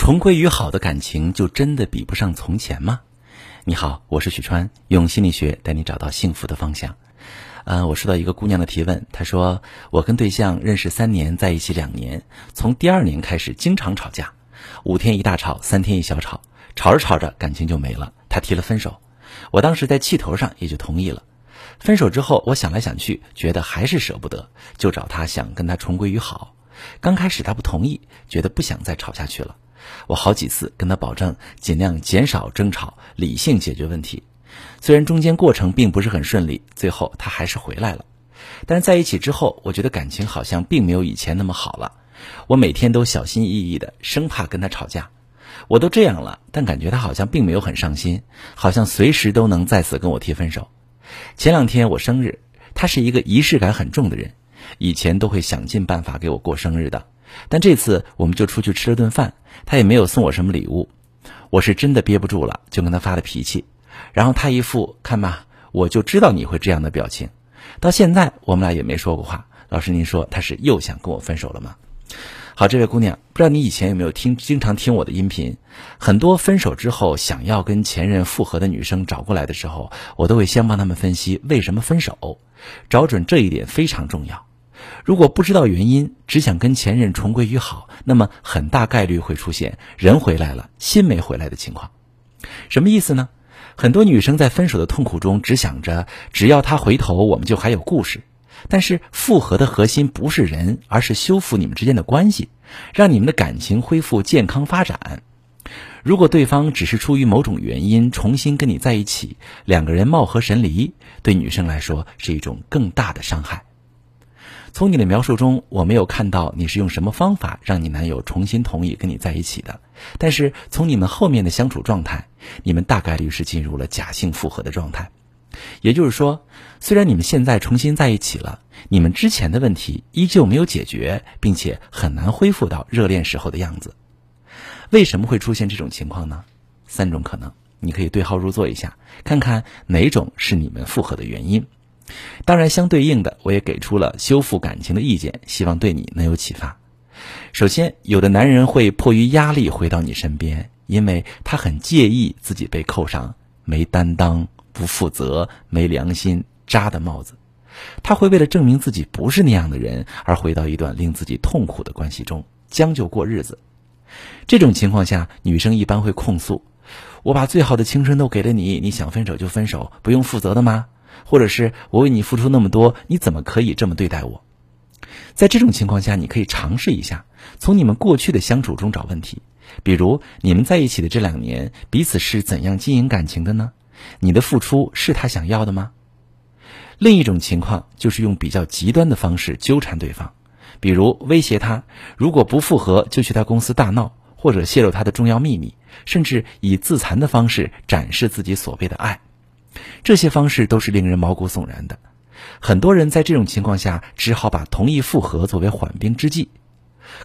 重归于好的感情就真的比不上从前吗？你好，我是许川，用心理学带你找到幸福的方向。嗯，我收到一个姑娘的提问，她说我跟对象认识三年，在一起两年，从第二年开始经常吵架，五天一大吵，三天一小吵，吵着吵着感情就没了，她提了分手，我当时在气头上也就同意了。分手之后，我想来想去，觉得还是舍不得，就找他想跟他重归于好。刚开始他不同意，觉得不想再吵下去了。我好几次跟他保证，尽量减少争吵，理性解决问题。虽然中间过程并不是很顺利，最后他还是回来了。但在一起之后，我觉得感情好像并没有以前那么好了。我每天都小心翼翼的，生怕跟他吵架。我都这样了，但感觉他好像并没有很上心，好像随时都能再次跟我提分手。前两天我生日，他是一个仪式感很重的人，以前都会想尽办法给我过生日的。但这次我们就出去吃了顿饭，他也没有送我什么礼物，我是真的憋不住了，就跟他发了脾气。然后他一副看吧，我就知道你会这样的表情。到现在我们俩也没说过话。老师，您说他是又想跟我分手了吗？好，这位姑娘，不知道你以前有没有听经常听我的音频？很多分手之后想要跟前任复合的女生找过来的时候，我都会先帮他们分析为什么分手，找准这一点非常重要。如果不知道原因，只想跟前任重归于好，那么很大概率会出现人回来了，心没回来的情况。什么意思呢？很多女生在分手的痛苦中，只想着只要他回头，我们就还有故事。但是复合的核心不是人，而是修复你们之间的关系，让你们的感情恢复健康发展。如果对方只是出于某种原因重新跟你在一起，两个人貌合神离，对女生来说是一种更大的伤害。从你的描述中，我没有看到你是用什么方法让你男友重新同意跟你在一起的。但是从你们后面的相处状态，你们大概率是进入了假性复合的状态。也就是说，虽然你们现在重新在一起了，你们之前的问题依旧没有解决，并且很难恢复到热恋时候的样子。为什么会出现这种情况呢？三种可能，你可以对号入座一下，看看哪种是你们复合的原因。当然，相对应的，我也给出了修复感情的意见，希望对你能有启发。首先，有的男人会迫于压力回到你身边，因为他很介意自己被扣上没担当、不负责、没良心、渣的帽子。他会为了证明自己不是那样的人，而回到一段令自己痛苦的关系中将就过日子。这种情况下，女生一般会控诉：“我把最好的青春都给了你，你想分手就分手，不用负责的吗？”或者是我为你付出那么多，你怎么可以这么对待我？在这种情况下，你可以尝试一下，从你们过去的相处中找问题。比如，你们在一起的这两年，彼此是怎样经营感情的呢？你的付出是他想要的吗？另一种情况就是用比较极端的方式纠缠对方，比如威胁他，如果不复合就去他公司大闹，或者泄露他的重要秘密，甚至以自残的方式展示自己所谓的爱。这些方式都是令人毛骨悚然的，很多人在这种情况下只好把同意复合作为缓兵之计。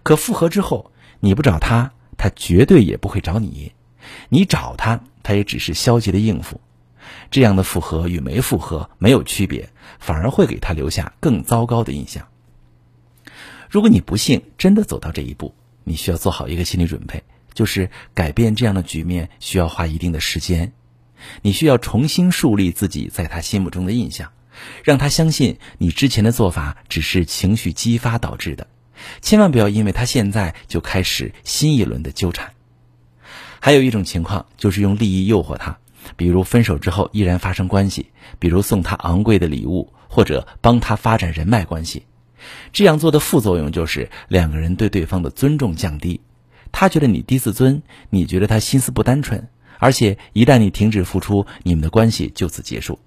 可复合之后，你不找他，他绝对也不会找你；你找他，他也只是消极的应付。这样的复合与没复合没有区别，反而会给他留下更糟糕的印象。如果你不幸真的走到这一步，你需要做好一个心理准备，就是改变这样的局面需要花一定的时间。你需要重新树立自己在他心目中的印象，让他相信你之前的做法只是情绪激发导致的，千万不要因为他现在就开始新一轮的纠缠。还有一种情况就是用利益诱惑他，比如分手之后依然发生关系，比如送他昂贵的礼物，或者帮他发展人脉关系。这样做的副作用就是两个人对对方的尊重降低，他觉得你低自尊，你觉得他心思不单纯。而且一旦你停止付出，你们的关系就此结束。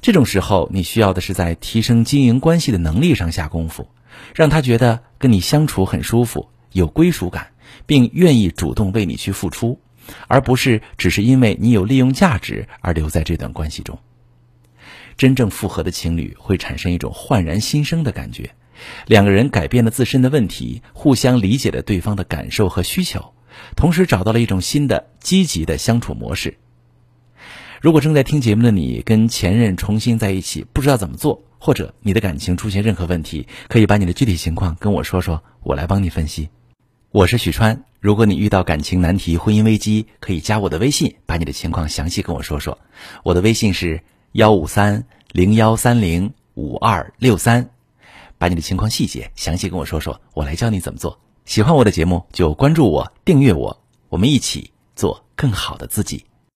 这种时候，你需要的是在提升经营关系的能力上下功夫，让他觉得跟你相处很舒服，有归属感，并愿意主动为你去付出，而不是只是因为你有利用价值而留在这段关系中。真正复合的情侣会产生一种焕然新生的感觉，两个人改变了自身的问题，互相理解了对方的感受和需求。同时找到了一种新的积极的相处模式。如果正在听节目的你跟前任重新在一起，不知道怎么做，或者你的感情出现任何问题，可以把你的具体情况跟我说说，我来帮你分析。我是许川。如果你遇到感情难题、婚姻危机，可以加我的微信，把你的情况详细跟我说说。我的微信是幺五三零幺三零五二六三，把你的情况细节详细跟我说说，我来教你怎么做。喜欢我的节目就关注我、订阅我，我们一起做更好的自己。